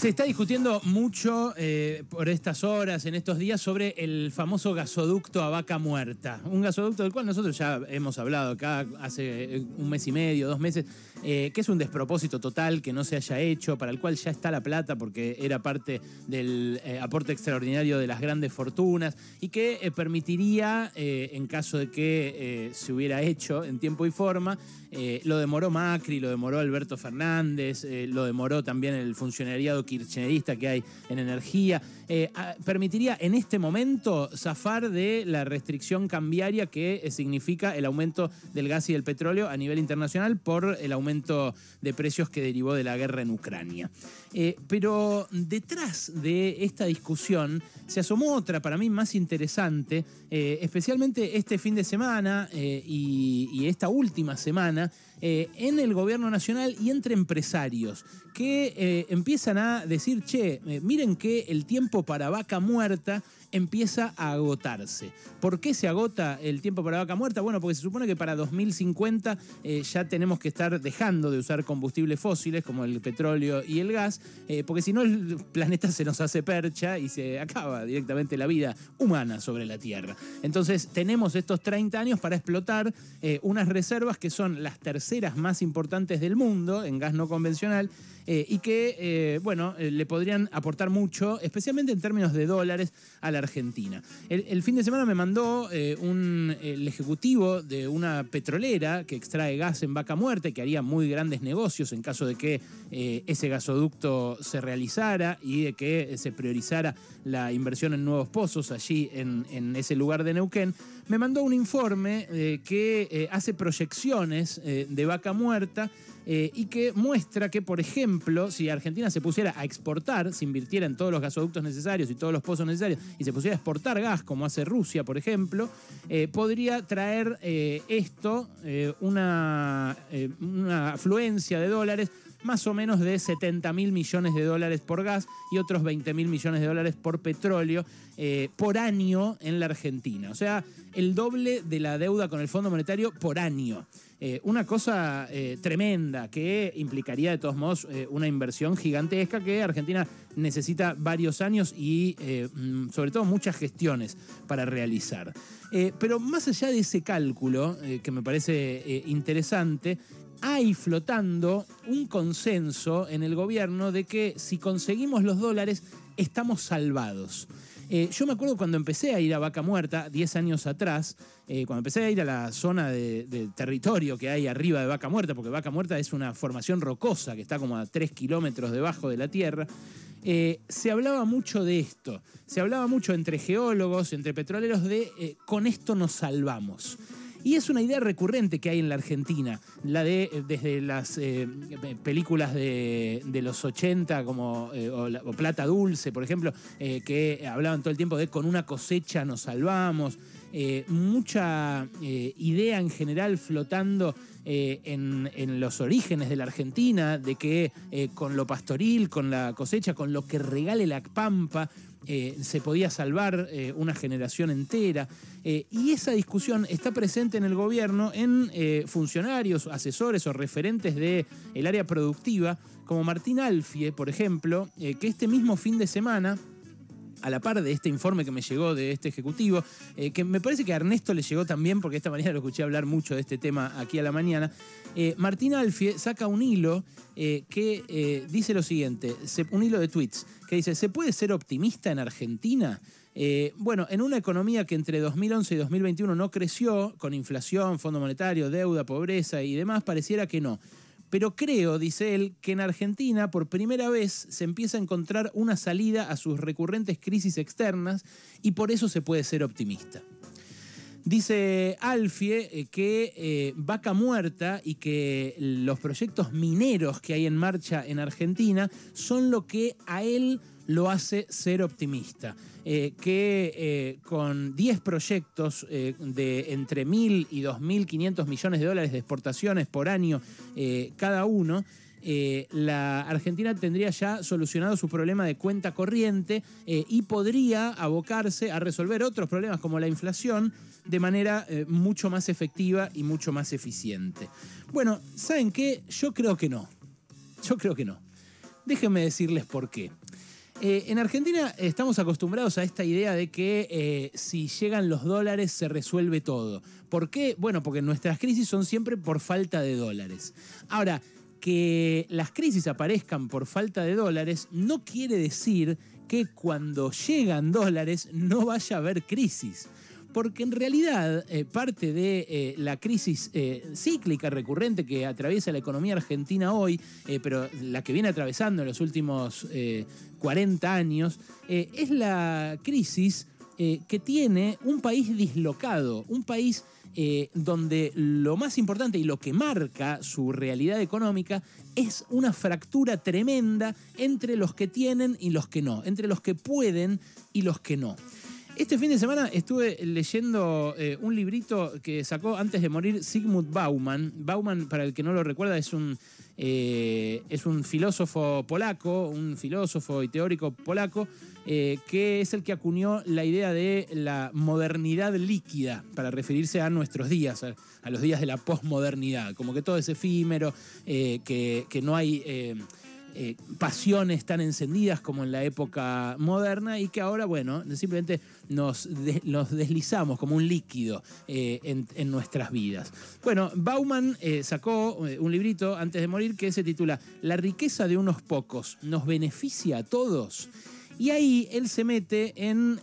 Se está discutiendo mucho eh, por estas horas, en estos días, sobre el famoso gasoducto a vaca muerta. Un gasoducto del cual nosotros ya hemos hablado acá hace eh, un mes y medio, dos meses, eh, que es un despropósito total que no se haya hecho, para el cual ya está la plata porque era parte del aporte extraordinario de las grandes fortunas y que permitiría, en caso de que se hubiera hecho en tiempo y forma, lo demoró Macri, lo demoró Alberto Fernández, lo demoró también el funcionariado kirchnerista que hay en energía, eh, permitiría en este momento zafar de la restricción cambiaria que eh, significa el aumento del gas y del petróleo a nivel internacional por el aumento de precios que derivó de la guerra en Ucrania. Eh, pero detrás de esta discusión se asomó otra para mí más interesante, especialmente este fin de semana y esta última semana, en el gobierno nacional y entre empresarios que empiezan a decir, che, eh, miren que el tiempo para vaca muerta empieza a agotarse. ¿Por qué se agota el tiempo para vaca muerta? Bueno, porque se supone que para 2050 eh, ya tenemos que estar dejando de usar combustibles fósiles como el petróleo y el gas, eh, porque si no el planeta se nos hace percha y se acaba directamente la vida humana sobre la Tierra. Entonces tenemos estos 30 años para explotar eh, unas reservas que son las terceras más importantes del mundo en gas no convencional y que, bueno, le podrían aportar mucho, especialmente en términos de dólares, a la Argentina. El, fin de semana me mandó eh, un, el ejecutivo de una petrolera que extrae gas en vaca muerta, que haría muy grandes negocios en caso de que eh, ese gasoducto se realizara y de que se priorizara la inversión en nuevos pozos allí en, ese lugar de Neuquén. Me mandó un informe eh, que hace proyecciones de vaca muerta y que muestra que, por ejemplo, si Argentina se pusiera a exportar, se invirtiera en todos los gasoductos necesarios y todos los pozos necesarios y se pusiera a exportar gas, como hace Rusia, por ejemplo, eh, podría traer eh, esto eh, una, una afluencia de dólares más o menos de 70 mil millones de dólares por gas y otros 20 mil millones de dólares por petróleo por año en la Argentina. O sea, el doble de la deuda con el Fondo Monetario por año. Eh, una cosa eh, tremenda que implicaría de todos modos eh, una inversión gigantesca que Argentina necesita varios años y mm, sobre todo muchas gestiones para realizar. pero más allá de ese cálculo, que me parece interesante, hay flotando un consenso en el gobierno de que si conseguimos los dólares estamos salvados. Eh, yo me acuerdo cuando empecé a ir a Vaca Muerta, 10 años atrás, eh, cuando empecé a ir a la zona de, territorio que hay arriba de Vaca Muerta, porque Vaca Muerta es una formación rocosa que está como a 3 kilómetros debajo de la tierra, eh, se hablaba mucho de esto. Se hablaba mucho entre geólogos, entre petroleros, de con esto nos salvamos. Y es una idea recurrente que hay en la Argentina, la de eh, desde las eh, películas de, los 80 como eh, o, Plata Dulce, por ejemplo, que hablaban todo el tiempo de con una cosecha nos salvamos. mucha idea en general flotando en, en, los orígenes de la Argentina, de que con lo pastoril, con la cosecha, con lo que regale la pampa, eh, se podía salvar eh, una generación entera. Eh, y esa discusión está presente en el gobierno en funcionarios, asesores o referentes del el área productiva, como Martín Alfie, por ejemplo, que este mismo fin de semana a la par de este informe que me llegó de este ejecutivo, eh, que me parece que a Ernesto le llegó también, porque esta mañana lo escuché hablar mucho de este tema aquí a la mañana, eh, Martín Alfie saca un hilo eh, que dice lo siguiente, un hilo de tweets, que dice, ¿se puede ser optimista en Argentina? bueno, en una economía que entre 2011 y 2021 no creció, con inflación, Fondo Monetario, deuda, pobreza y demás, pareciera que no. Pero creo, dice él, que en Argentina por primera vez se empieza a encontrar una salida a sus recurrentes crisis externas y por eso se puede ser optimista. Dice Alfie eh, que eh, Vaca Muerta y que los proyectos mineros que hay en marcha en Argentina son lo que a él lo hace ser optimista. Eh, que eh, con 10 proyectos eh, de entre 1.000 y 2.500 millones de dólares de exportaciones por año cada uno, la Argentina tendría ya solucionado su problema de cuenta corriente y podría abocarse a resolver otros problemas como la inflación de manera mucho más efectiva y mucho más eficiente. Bueno, ¿saben qué? Yo creo que no. Yo creo que no. Déjenme decirles por qué. Eh, en Argentina estamos acostumbrados a esta idea de que eh, si llegan los dólares se resuelve todo. ¿Por qué? Bueno, porque nuestras crisis son siempre por falta de dólares. Ahora, que las crisis aparezcan por falta de dólares no quiere decir que cuando llegan dólares no vaya a haber crisis porque en realidad eh, parte de eh, la crisis eh, cíclica recurrente que atraviesa la economía argentina hoy, pero la que viene atravesando en los últimos 40 años, es la crisis que tiene un país dislocado, un país donde lo más importante y lo que marca su realidad económica es una fractura tremenda entre los que tienen y los que no, entre los que pueden y los que no. Este fin de semana estuve leyendo eh, un librito que sacó antes de morir Sigmund Bauman. Bauman, para el que no lo recuerda, es un, eh, es un filósofo polaco, un filósofo y teórico polaco, eh, que es el que acuñó la idea de la modernidad líquida para referirse a nuestros días, a, los días de la posmodernidad. Como que todo es efímero, que, que, no hay eh, pasiones tan encendidas como en la época moderna y que ahora, bueno, simplemente nos, deslizamos como un líquido eh, en, nuestras vidas. Bueno, Bauman eh, sacó un librito antes de morir que se titula La riqueza de unos pocos nos beneficia a todos. Y ahí él se mete en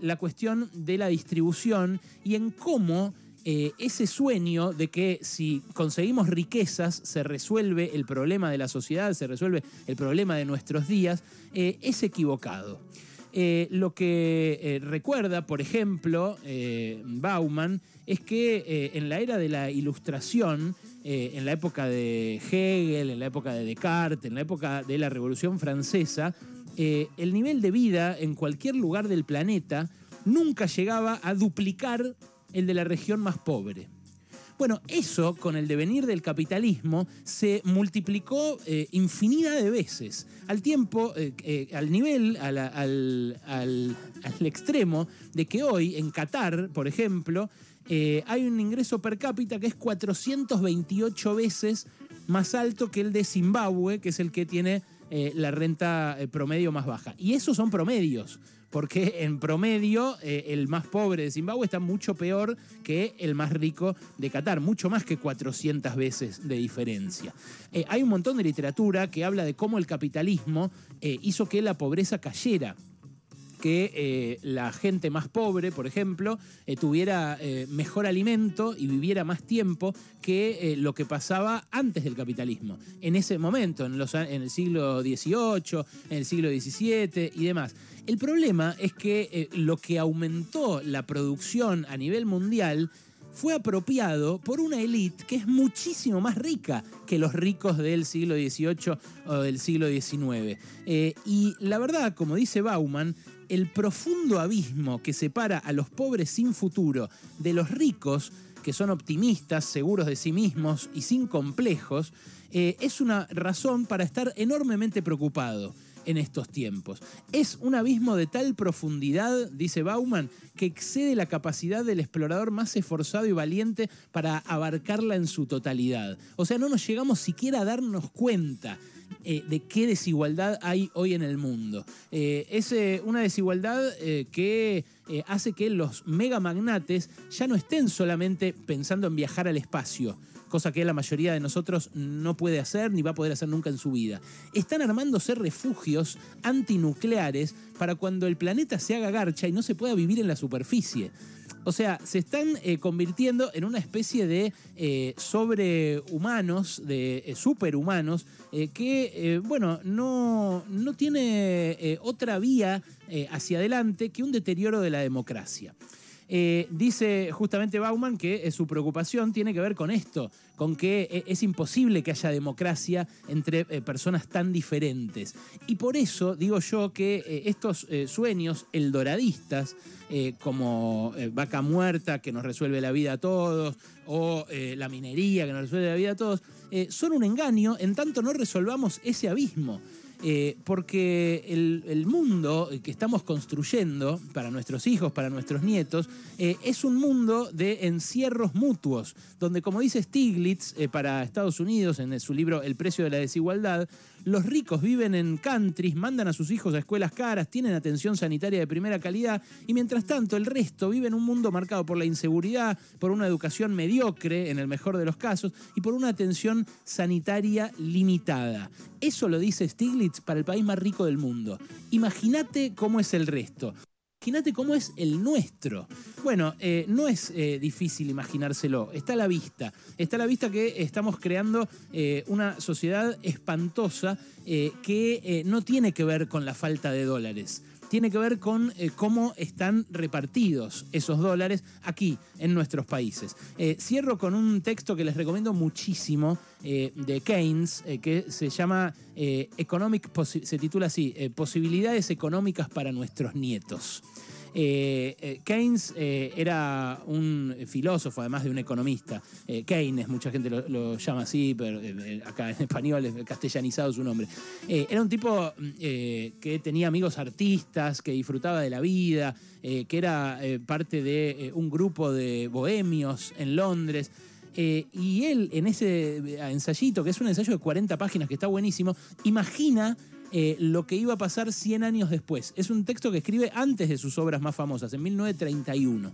la cuestión de la distribución y en cómo eh, ese sueño de que si conseguimos riquezas se resuelve el problema de la sociedad, se resuelve el problema de nuestros días, eh, es equivocado. Eh, lo que recuerda, por ejemplo, Bauman, es que en la era de la ilustración, en la época de Hegel, en la época de Descartes, en la época de la Revolución Francesa, el nivel de vida en cualquier lugar del planeta nunca llegaba a duplicar el de la región más pobre. Bueno, eso con el devenir del capitalismo se multiplicó eh, infinidad de veces, al tiempo, eh, eh, al nivel, al, al, extremo de que hoy en Qatar, por ejemplo, hay un ingreso per cápita que es 428 veces más alto que el de Zimbabue, que es el que tiene la renta promedio más baja. Y esos son promedios porque en promedio eh, el más pobre de Zimbabue está mucho peor que el más rico de Qatar, mucho más que 400 veces de diferencia. Eh, hay un montón de literatura que habla de cómo el capitalismo eh, hizo que la pobreza cayera que eh, la gente más pobre, por ejemplo, eh, tuviera eh, mejor alimento y viviera más tiempo que lo que pasaba antes del capitalismo. En ese momento, en, en, el siglo XVIII, en el siglo XVII y demás. El problema es que lo que aumentó la producción a nivel mundial fue apropiado por una élite que es muchísimo más rica que los ricos del siglo XVIII o del siglo XIX. y la verdad, como dice Bauman, el profundo abismo que separa a los pobres sin futuro de los ricos, que son optimistas, seguros de sí mismos y sin complejos, eh, es una razón para estar enormemente preocupado en estos tiempos. Es un abismo de tal profundidad, dice Bauman, que excede la capacidad del explorador más esforzado y valiente para abarcarla en su totalidad. O sea, no nos llegamos siquiera a darnos cuenta eh, de qué desigualdad hay hoy en el mundo. Eh, es eh, una desigualdad que hace que los megamagnates ya no estén solamente pensando en viajar al espacio, cosa que la mayoría de nosotros no puede hacer ni va a poder hacer nunca en su vida. Están armándose refugios antinucleares para cuando el planeta se haga garcha y no se pueda vivir en la superficie. O sea, se están eh, convirtiendo en una especie de eh, sobrehumanos, de eh, superhumanos, que, bueno, no, no tiene otra vía hacia adelante que un deterioro de la democracia. Eh, dice justamente Bauman que eh, su preocupación tiene que ver con esto, con que eh, es imposible que haya democracia entre personas tan diferentes. Y por eso digo yo que estos sueños eldoradistas, como vaca muerta que nos resuelve la vida a todos, o la minería que nos resuelve la vida a todos, son un engaño en tanto no resolvamos ese abismo. Eh, porque el, mundo que estamos construyendo para nuestros hijos, para nuestros nietos, eh, es un mundo de encierros mutuos, donde como dice Stiglitz para Estados Unidos en su libro El precio de la desigualdad, los ricos viven en countries, mandan a sus hijos a escuelas caras, tienen atención sanitaria de primera calidad y mientras tanto el resto vive en un mundo marcado por la inseguridad, por una educación mediocre en el mejor de los casos y por una atención sanitaria limitada. Eso lo dice Stiglitz para el país más rico del mundo. Imagínate cómo es el resto. Imagínate cómo es el nuestro. Bueno, eh, no es eh, difícil imaginárselo, está a la vista. Está a la vista que estamos creando eh, una sociedad espantosa que no tiene que ver con la falta de dólares tiene que ver con cómo están repartidos esos dólares aquí, en nuestros países. cierro con un texto que les recomiendo muchísimo de Keynes, que se llama Economic, se titula así, Posibilidades económicas para nuestros nietos. Eh, eh, Keynes eh, era un filósofo, además de un economista. Keynes, mucha gente lo, llama así, pero acá en español es castellanizado su nombre. era un tipo que tenía amigos artistas, que disfrutaba de la vida, que era parte de un grupo de bohemios en Londres. y él, en ese ensayito, que es un ensayo de 40 páginas que está buenísimo, imagina eh, lo que iba a pasar 100 años después. Es un texto que escribe antes de sus obras más famosas, en 1931.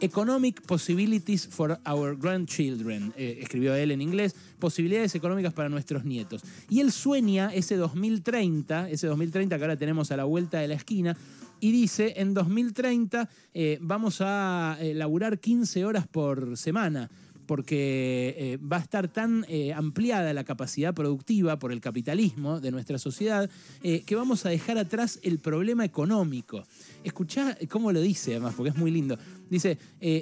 Economic Possibilities for Our Grandchildren, eh, escribió él en inglés, posibilidades económicas para nuestros nietos. Y él sueña ese 2030, ese 2030 que ahora tenemos a la vuelta de la esquina, y dice, en 2030 eh, vamos a laburar 15 horas por semana porque eh, va a estar tan eh, ampliada la capacidad productiva por el capitalismo de nuestra sociedad eh, que vamos a dejar atrás el problema económico. Escuchá cómo lo dice, además, porque es muy lindo. Dice,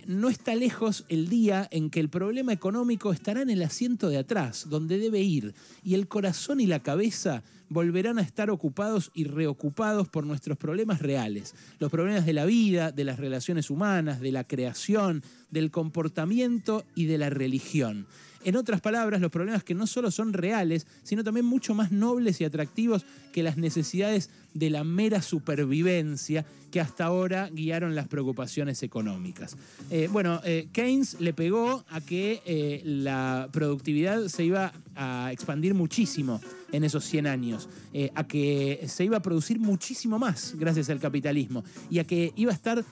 no está lejos el día en que el problema económico estará en el asiento de atrás, donde debe ir, y el corazón y la cabeza volverán a estar ocupados y reocupados por nuestros problemas reales, los problemas de la vida, de las relaciones humanas, de la creación, del comportamiento y de la religión. En otras palabras, los problemas que no solo son reales, sino también mucho más nobles y atractivos que las necesidades de la mera supervivencia que hasta ahora guiaron las preocupaciones económicas. Eh, bueno, eh, Keynes le pegó a que eh, la productividad se iba a expandir muchísimo en esos 100 años, a que se iba a producir muchísimo más gracias al capitalismo y a que iba a estar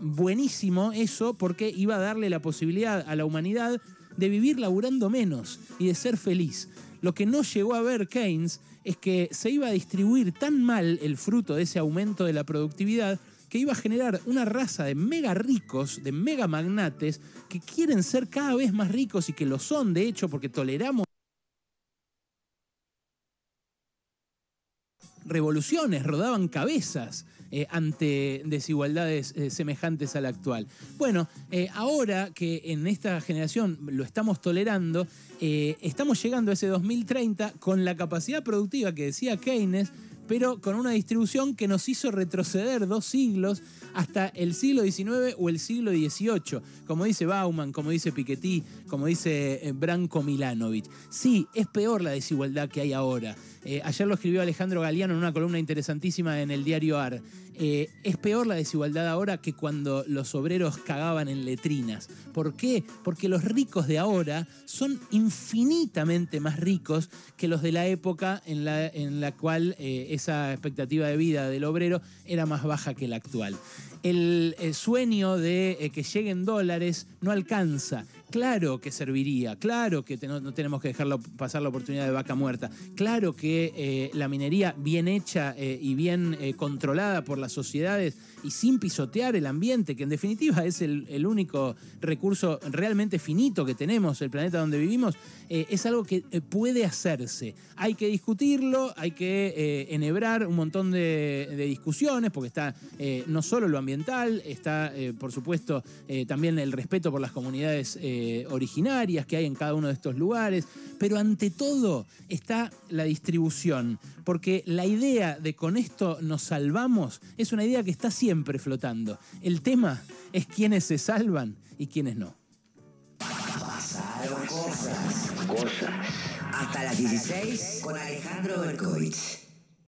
buenísimo eso porque iba a darle la posibilidad a la humanidad de vivir laburando menos y de ser feliz. Lo que no llegó a ver Keynes es que se iba a distribuir tan mal el fruto de ese aumento de la productividad que iba a generar una raza de mega ricos, de mega magnates, que quieren ser cada vez más ricos y que lo son, de hecho, porque toleramos revoluciones, rodaban cabezas. Eh, ante desigualdades eh, semejantes a la actual. Bueno, eh, ahora que en esta generación lo estamos tolerando, estamos llegando a ese 2030 con la capacidad productiva que decía Keynes, pero con una distribución que nos hizo retroceder dos siglos hasta el siglo XIX o el siglo XVIII, como dice Bauman, como dice Piketty, como dice Branko Milanovic. Sí, es peor la desigualdad que hay ahora. Eh, ayer lo escribió Alejandro Galeano en una columna interesantísima en el diario AR. Eh, es peor la desigualdad ahora que cuando los obreros cagaban en letrinas. ¿Por qué? Porque los ricos de ahora son infinitamente más ricos que los de la época en la, en la cual eh, esa expectativa de vida del obrero era más baja que la actual. El, sueño de que lleguen dólares no alcanza claro que serviría, claro que no, tenemos que dejarlo pasar la oportunidad de vaca muerta, claro que eh, la minería bien hecha eh, y bien eh, controlada por las sociedades y sin pisotear el ambiente, que en definitiva es el, único recurso realmente finito que tenemos, el planeta donde vivimos, es algo que puede hacerse. Hay que discutirlo, hay que enhebrar un montón de, discusiones, porque está no solo lo ambiental, está por supuesto también el respeto por las comunidades originarias que hay en cada uno de estos lugares, pero ante todo está la distribución, porque la idea de con esto nos salvamos es una idea que está siempre flotando. El tema es quiénes se salvan y quiénes no. Pasaron cosas. Hasta las 16 con Alejandro Berkovich.